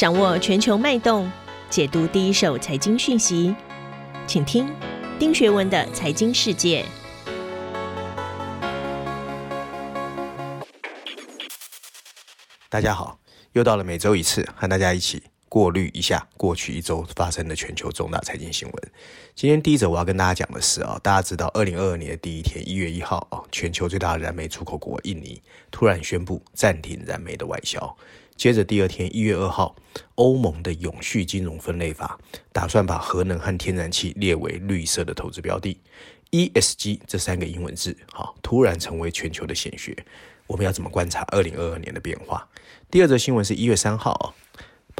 掌握全球脉动，解读第一手财经讯息，请听丁学文的财经世界。大家好，又到了每周一次和大家一起过滤一下过去一周发生的全球重大财经新闻。今天第一则我要跟大家讲的是啊，大家知道，二零二二年的第一天，一月一号啊，全球最大的燃煤出口国印尼突然宣布暂停燃煤的外销。接着第二天，一月二号，欧盟的永续金融分类法打算把核能和天然气列为绿色的投资标的。ESG 这三个英文字，哈，突然成为全球的显学。我们要怎么观察二零二二年的变化？第二则新闻是一月三号，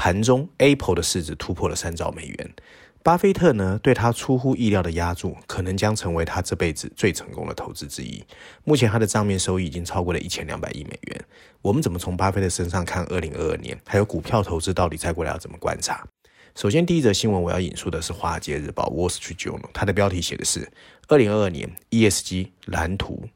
盘中 Apple 的市值突破了三兆美元。巴菲特呢，对他出乎意料的押注，可能将成为他这辈子最成功的投资之一。目前他的账面收益已经超过了一千两百亿美元。我们怎么从巴菲特身上看二零二二年？还有股票投资到底再过来要怎么观察？首先，第一则新闻我要引述的是《华尔街日报》（Wall Street Journal），它的标题写的是“二零二二年 ESG 蓝图，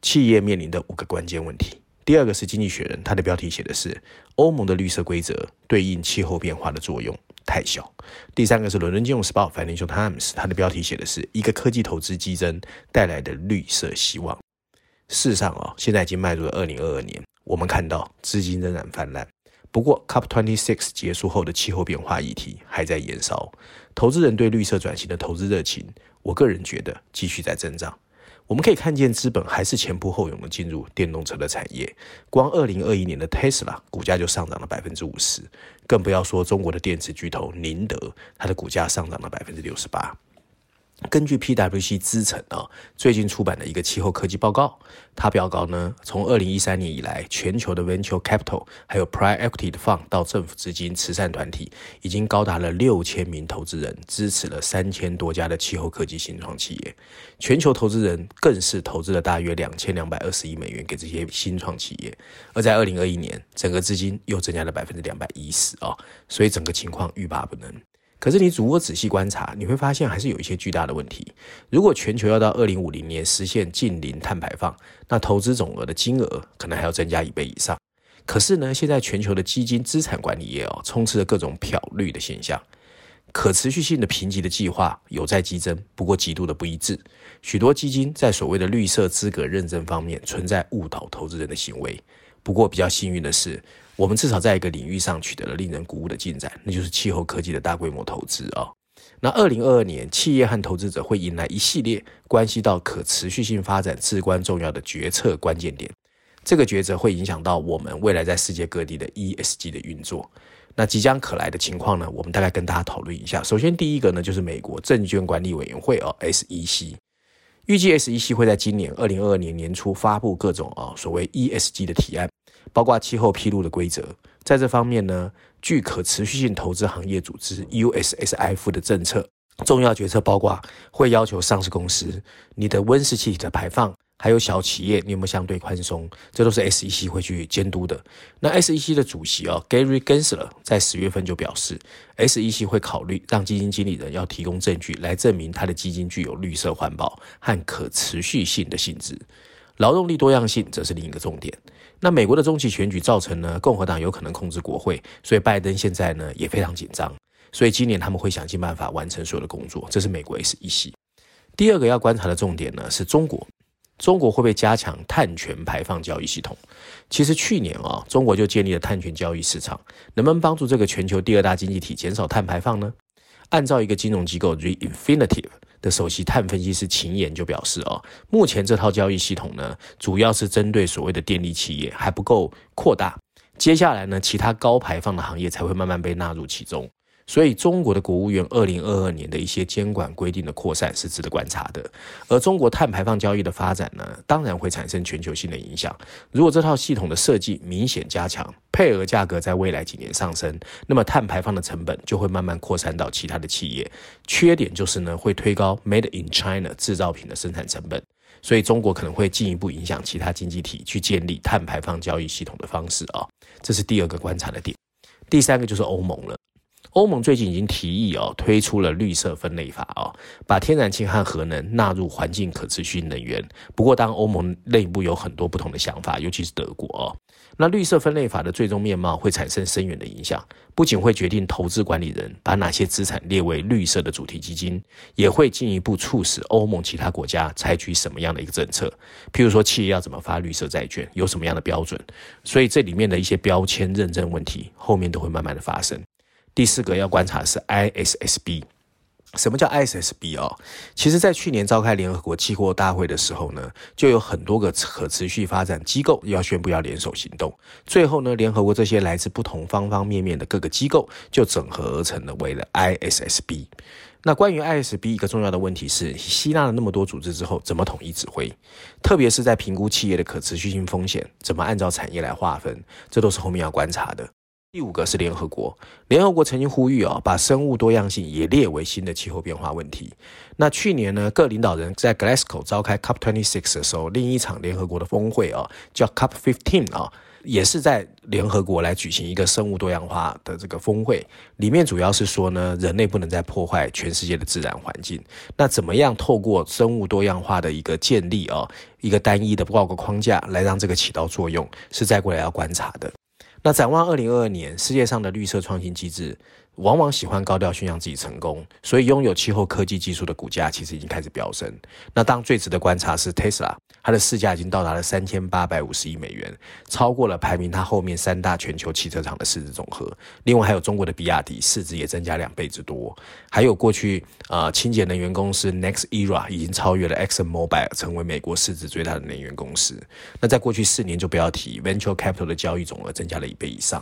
企业面临的五个关键问题”。第二个是《经济学人》，它的标题写的是“欧盟的绿色规则对应气候变化的作用”。太小。第三个是伦敦金融时报 Financial Times，它的标题写的是一个科技投资激增带来的绿色希望。事实上啊，现在已经迈入了二零二二年，我们看到资金仍然泛滥。不过 COP26 结束后的气候变化议题还在延烧，投资人对绿色转型的投资热情，我个人觉得继续在增长。我们可以看见资本还是前仆后拥的进入电动车的产业，光二零二一年的 Tesla 股价就上涨了百分之五十，更不要说中国的电池巨头宁德，它的股价上涨了百分之六十八。根据 PwC 资诚啊最近出版的一个气候科技报告，它标高呢，从二零一三年以来，全球的 Venture Capital 还有 Private Equity 的 Fund 到政府资金、慈善团体，已经高达了六千名投资人，支持了三千多家的气候科技新创企业。全球投资人更是投资了大约两千两百二十亿美元给这些新创企业。而在二零二一年，整个资金又增加了百分之两百一十啊，所以整个情况欲罢不能。可是你如果仔细观察，你会发现还是有一些巨大的问题。如果全球要到二零五零年实现近零碳排放，那投资总额的金额可能还要增加一倍以上。可是呢，现在全球的基金资产管理业哦，充斥着各种漂绿的现象，可持续性的评级的计划有在激增，不过极度的不一致。许多基金在所谓的绿色资格认证方面存在误导投资人的行为。不过比较幸运的是，我们至少在一个领域上取得了令人鼓舞的进展，那就是气候科技的大规模投资啊、哦。那二零二二年，企业和投资者会迎来一系列关系到可持续性发展至关重要的决策关键点，这个抉择会影响到我们未来在世界各地的 ESG 的运作。那即将可来的情况呢，我们大概跟大家讨论一下。首先，第一个呢，就是美国证券管理委员会哦，SEC。预计 SEC 会在今年二零二二年年初发布各种啊所谓 ESG 的提案，包括气候披露的规则。在这方面呢，据可持续性投资行业组织 USSF 的政策，重要决策包括会要求上市公司你的温室气体的排放。还有小企业，你有没有相对宽松？这都是 SEC 会去监督的。那 SEC 的主席啊，Gary Gensler 在十月份就表示，SEC 会考虑让基金经理人要提供证据来证明他的基金具有绿色环保和可持续性的性质。劳动力多样性则是另一个重点。那美国的中期选举造成呢，共和党有可能控制国会，所以拜登现在呢也非常紧张。所以今年他们会想尽办法完成所有的工作。这是美国 SEC。第二个要观察的重点呢是中国。中国会不会加强碳权排放交易系统？其实去年啊，中国就建立了碳权交易市场，能不能帮助这个全球第二大经济体减少碳排放呢？按照一个金融机构 Reinfinitiv 的首席碳分析师秦岩就表示啊，目前这套交易系统呢，主要是针对所谓的电力企业，还不够扩大。接下来呢，其他高排放的行业才会慢慢被纳入其中。所以，中国的国务院二零二二年的一些监管规定的扩散是值得观察的。而中国碳排放交易的发展呢，当然会产生全球性的影响。如果这套系统的设计明显加强，配额价格在未来几年上升，那么碳排放的成本就会慢慢扩散到其他的企业。缺点就是呢，会推高 Made in China 制造品的生产成本。所以，中国可能会进一步影响其他经济体去建立碳排放交易系统的方式啊。这是第二个观察的点。第三个就是欧盟了。欧盟最近已经提议哦，推出了绿色分类法哦，把天然气和核能纳入环境可持续能源。不过，当欧盟内部有很多不同的想法，尤其是德国哦，那绿色分类法的最终面貌会产生深远的影响，不仅会决定投资管理人把哪些资产列为绿色的主题基金，也会进一步促使欧盟其他国家采取什么样的一个政策。譬如说，企业要怎么发绿色债券，有什么样的标准？所以这里面的一些标签认证问题，后面都会慢慢的发生。第四个要观察的是 ISSB，什么叫 ISSB 哦？其实，在去年召开联合国气候大会的时候呢，就有很多个可持续发展机构要宣布要联手行动。最后呢，联合国这些来自不同方方面面的各个机构就整合而成了，为了 ISSB。那关于 ISB 一个重要的问题是，吸纳了那么多组织之后，怎么统一指挥？特别是在评估企业的可持续性风险，怎么按照产业来划分？这都是后面要观察的。第五个是联合国，联合国曾经呼吁啊，把生物多样性也列为新的气候变化问题。那去年呢，各领导人在 Glasgow 召开 COP26 的时候，另一场联合国的峰会啊，叫 COP15 啊，也是在联合国来举行一个生物多样化的这个峰会。里面主要是说呢，人类不能再破坏全世界的自然环境。那怎么样透过生物多样化的一个建立啊，一个单一的报告框架来让这个起到作用，是再过来要观察的。那展望二零二二年，世界上的绿色创新机制往往喜欢高调宣扬自己成功，所以拥有气候科技技术的股价其实已经开始飙升。那当最值得观察是 Tesla，它的市价已经到达了三千八百五十亿美元，超过了排名它后面三大全球汽车厂的市值总和。另外还有中国的比亚迪，市值也增加两倍之多。还有过去呃清洁能源公司 NextEra 已经超越了 ExxonMobil，成为美国市值最大的能源公司。那在过去四年就不要提 Venture Capital 的交易总额增加了一倍以上。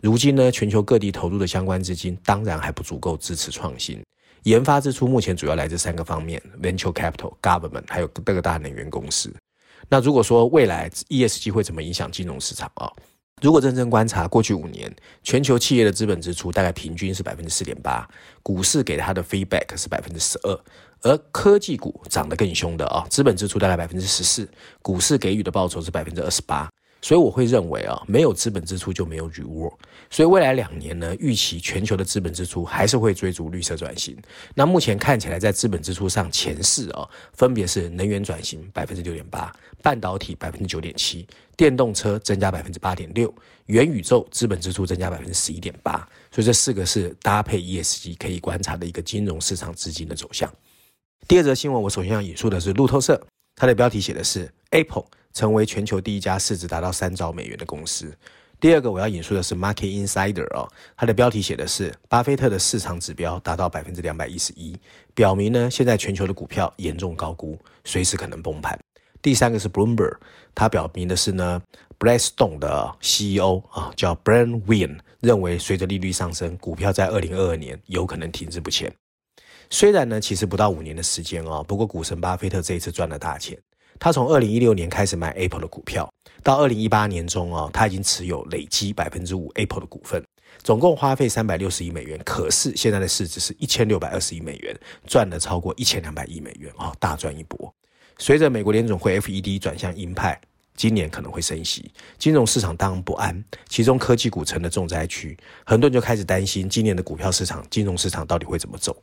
如今呢，全球各地投入的相关资金当然还不足够支持创新研发支出，目前主要来自三个方面：venture capital、government，还有各个大能源公司。那如果说未来 ESG 会怎么影响金融市场啊？如果认真观察过去五年，全球企业的资本支出大概平均是百分之四点八，股市给它的 feedback 是百分之十二，而科技股涨得更凶的啊，资本支出大概百分之十四，股市给予的报酬是百分之二十八。所以我会认为啊，没有资本支出就没有 reward。所以未来两年呢，预期全球的资本支出还是会追逐绿色转型。那目前看起来，在资本支出上前四啊，分别是能源转型百分之六点八，半导体百分之九点七，电动车增加百分之八点六，元宇宙资本支出增加百分之十一点八。所以这四个是搭配 ESG 可以观察的一个金融市场资金的走向。第二则新闻，我首先要引述的是路透社，它的标题写的是 Apple。成为全球第一家市值达到三兆美元的公司。第二个我要引述的是 Market Insider 哦，它的标题写的是巴菲特的市场指标达到百分之两百一十一，表明呢现在全球的股票严重高估，随时可能崩盘。第三个是 Bloomberg，它表明的是呢 Blackstone 的 CEO 啊叫 Brian Wynn 认为随着利率上升，股票在二零二二年有可能停滞不前。虽然呢其实不到五年的时间哦，不过股神巴菲特这一次赚了大钱。他从二零一六年开始买 Apple 的股票，到二零一八年中哦，他已经持有累积百分之五 Apple 的股份，总共花费三百六十亿美元。可是现在的市值是一千六百二十亿美元，赚了超过一千两百亿美元哦，大赚一波。随着美国联总会 FED 转向鹰派，今年可能会升息，金融市场当然不安，其中科技股成了重灾区，很多人就开始担心今年的股票市场、金融市场到底会怎么走。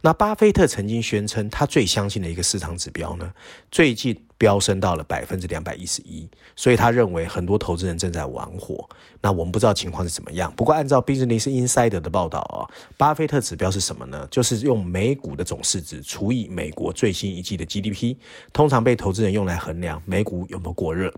那巴菲特曾经宣称，他最相信的一个市场指标呢，最近飙升到了百分之两百一十一，所以他认为很多投资人正在玩火。那我们不知道情况是怎么样，不过按照 Business Insider 的报道啊，巴菲特指标是什么呢？就是用美股的总市值除以美国最新一季的 GDP，通常被投资人用来衡量美股有没有过热。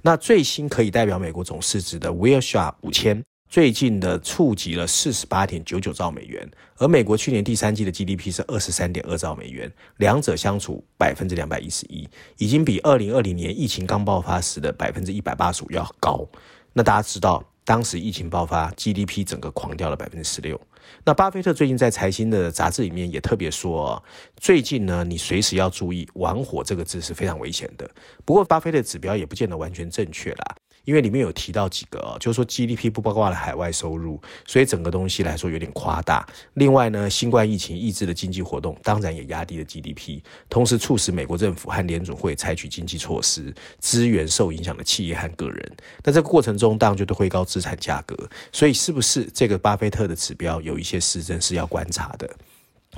那最新可以代表美国总市值的 w i l s h a r e 五千。最近的触及了四十八点九九兆美元，而美国去年第三季的 GDP 是二十三点二兆美元，两者相除百分之两百一十一，已经比二零二零年疫情刚爆发时的百分之一百八十五要高。那大家知道，当时疫情爆发，GDP 整个狂掉了百分之十六。那巴菲特最近在财新的杂志里面也特别说，最近呢，你随时要注意“玩火”这个字是非常危险的。不过，巴菲特指标也不见得完全正确啦。因为里面有提到几个啊，就是说 GDP 不包括了海外收入，所以整个东西来说有点夸大。另外呢，新冠疫情抑制的经济活动，当然也压低了 GDP，同时促使美国政府和联准会采取经济措施，支援受影响的企业和个人。那这个过程中，当然就都会高资产价格。所以，是不是这个巴菲特的指标有一些失真是要观察的？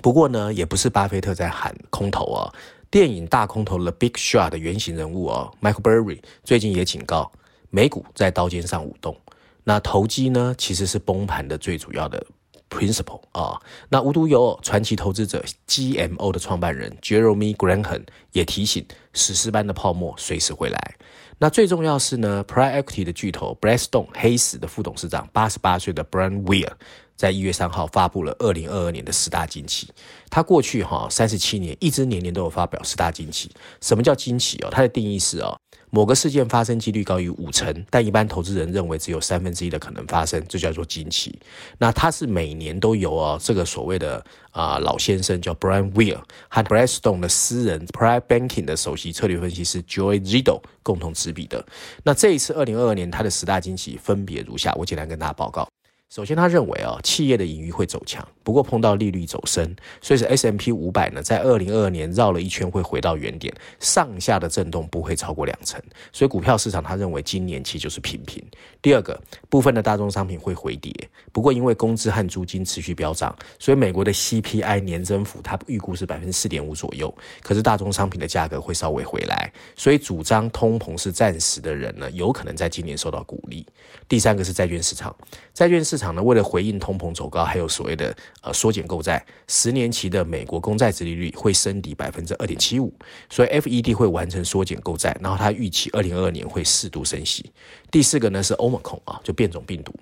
不过呢，也不是巴菲特在喊空头啊。电影大空头的 Big Short 的原型人物哦，Michael Burry 最近也警告，美股在刀尖上舞动。那投机呢，其实是崩盘的最主要的 principle 啊。那无独有偶，传奇投资者 GMO 的创办人 Jeremy Grantham 也提醒，史诗般的泡沫随时会来。那最重要是呢，Private Equity 的巨头 Blackstone 黑死的副董事长八十八岁的 Brian Weir。在一月三号发布了二零二二年的十大惊奇。他过去哈三十七年一直年年都有发表十大惊奇。什么叫惊奇哦？它的定义是哦，某个事件发生几率高于五成，但一般投资人认为只有三分之一的可能发生，这叫做惊奇。那他是每年都有哦，这个所谓的啊老先生叫 Brian Weir 和 b r a d s t o n e 的私人 Private Banking 的首席策略分析师 Joy Zito 共同执笔的。那这一次二零二二年他的十大惊奇分别如下，我简单跟大家报告。首先，他认为啊，企业的盈余会走强，不过碰到利率走升，所以是 S M P 五百呢，在二零二二年绕了一圈会回到原点，上下的震动不会超过两成，所以股票市场他认为今年期就是平平。第二个，部分的大宗商品会回跌，不过因为工资和租金持续飙涨，所以美国的 CPI 年增幅他预估是百分之四点五左右，可是大宗商品的价格会稍微回来，所以主张通膨是暂时的人呢，有可能在今年受到鼓励。第三个是债券市场，债券市。场呢，为了回应通膨走高，还有所谓的呃缩减购债，十年期的美国公债殖利率会升抵百分之二点七五，所以 FED 会完成缩减购债，然后它预期二零二二年会适度升息。第四个呢是欧盟恐啊，就变种病毒，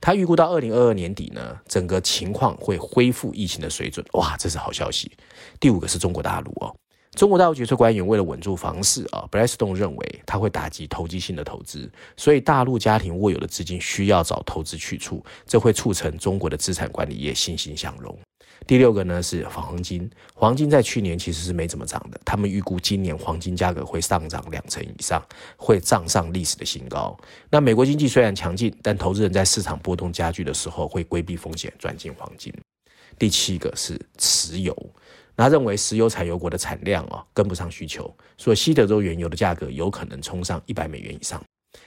他预估到二零二二年底呢，整个情况会恢复疫情的水准，哇，这是好消息。第五个是中国大陆哦。中国大陆决策官员为了稳住房市啊，Blackstone 认为它会打击投机性的投资，所以大陆家庭握有的资金需要找投资去处，这会促成中国的资产管理业欣欣向荣。第六个呢是黄金，黄金在去年其实是没怎么涨的，他们预估今年黄金价格会上涨两成以上，会涨上历史的新高。那美国经济虽然强劲，但投资人在市场波动加剧的时候会规避风险，转进黄金。第七个是石油。他认为石油产油国的产量啊跟不上需求，所以西德州原油的价格有可能冲上一百美元以上。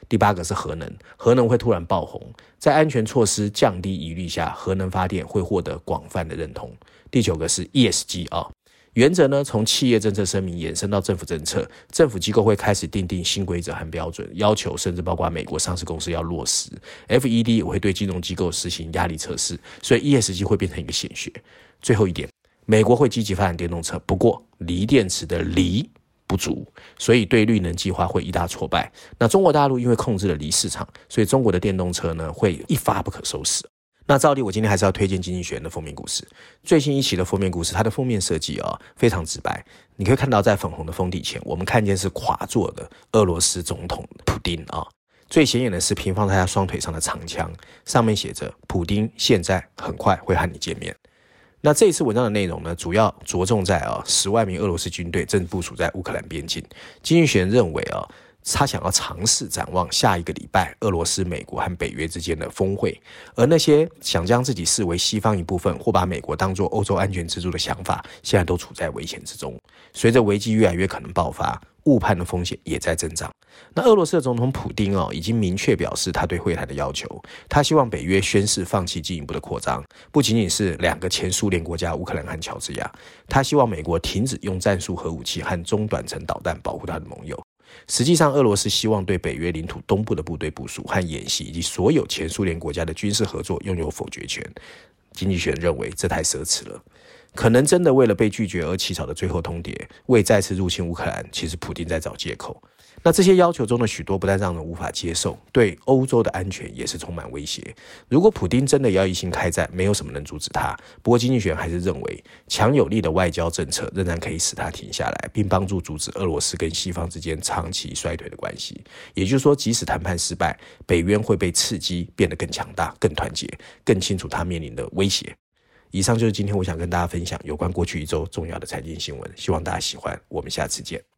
第八个是核能，核能会突然爆红，在安全措施降低疑虑下，核能发电会获得广泛的认同。第九个是 ESG 啊，原则呢从企业政策声明延伸到政府政策，政府机构会开始订定新规则和标准，要求甚至包括美国上市公司要落实。FED 也会对金融机构实行压力测试，所以 ESG 会变成一个显学。最后一点。美国会积极发展电动车，不过锂电池的锂不足，所以对绿能计划会一大挫败。那中国大陆因为控制了锂市场，所以中国的电动车呢会一发不可收拾。那照例我今天还是要推荐《经济学人》的封面故事，最新一期的封面故事，它的封面设计啊非常直白，你可以看到在粉红的封底前，我们看见是垮坐的俄罗斯总统普丁啊，最显眼的是平放在他双腿上的长枪，上面写着“普丁现在很快会和你见面”。那这一次文章的内容呢，主要着重在啊，十万名俄罗斯军队正部署在乌克兰边境。经济学人认为啊，他想要尝试展望下一个礼拜俄罗斯、美国和北约之间的峰会，而那些想将自己视为西方一部分或把美国当作欧洲安全支柱的想法，现在都处在危险之中。随着危机越来越可能爆发。误判的风险也在增长。那俄罗斯的总统普丁哦，已经明确表示他对会谈的要求。他希望北约宣誓放弃进一步的扩张，不仅仅是两个前苏联国家乌克兰和乔治亚。他希望美国停止用战术核武器和中短程导弹保护他的盟友。实际上，俄罗斯希望对北约领土东部的部队部署和演习，以及所有前苏联国家的军事合作拥有否决权。经济学人认为这太奢侈了。可能真的为了被拒绝而起草的最后通牒，为再次入侵乌克兰，其实普丁在找借口。那这些要求中的许多不但让人无法接受，对欧洲的安全也是充满威胁。如果普丁真的要一心开战，没有什么能阻止他。不过，经济学还是认为，强有力的外交政策仍然可以使他停下来，并帮助阻止俄罗斯跟西方之间长期衰退的关系。也就是说，即使谈判失败，北约会被刺激变得更强大、更团结、更清楚他面临的威胁。以上就是今天我想跟大家分享有关过去一周重要的财经新闻，希望大家喜欢。我们下次见。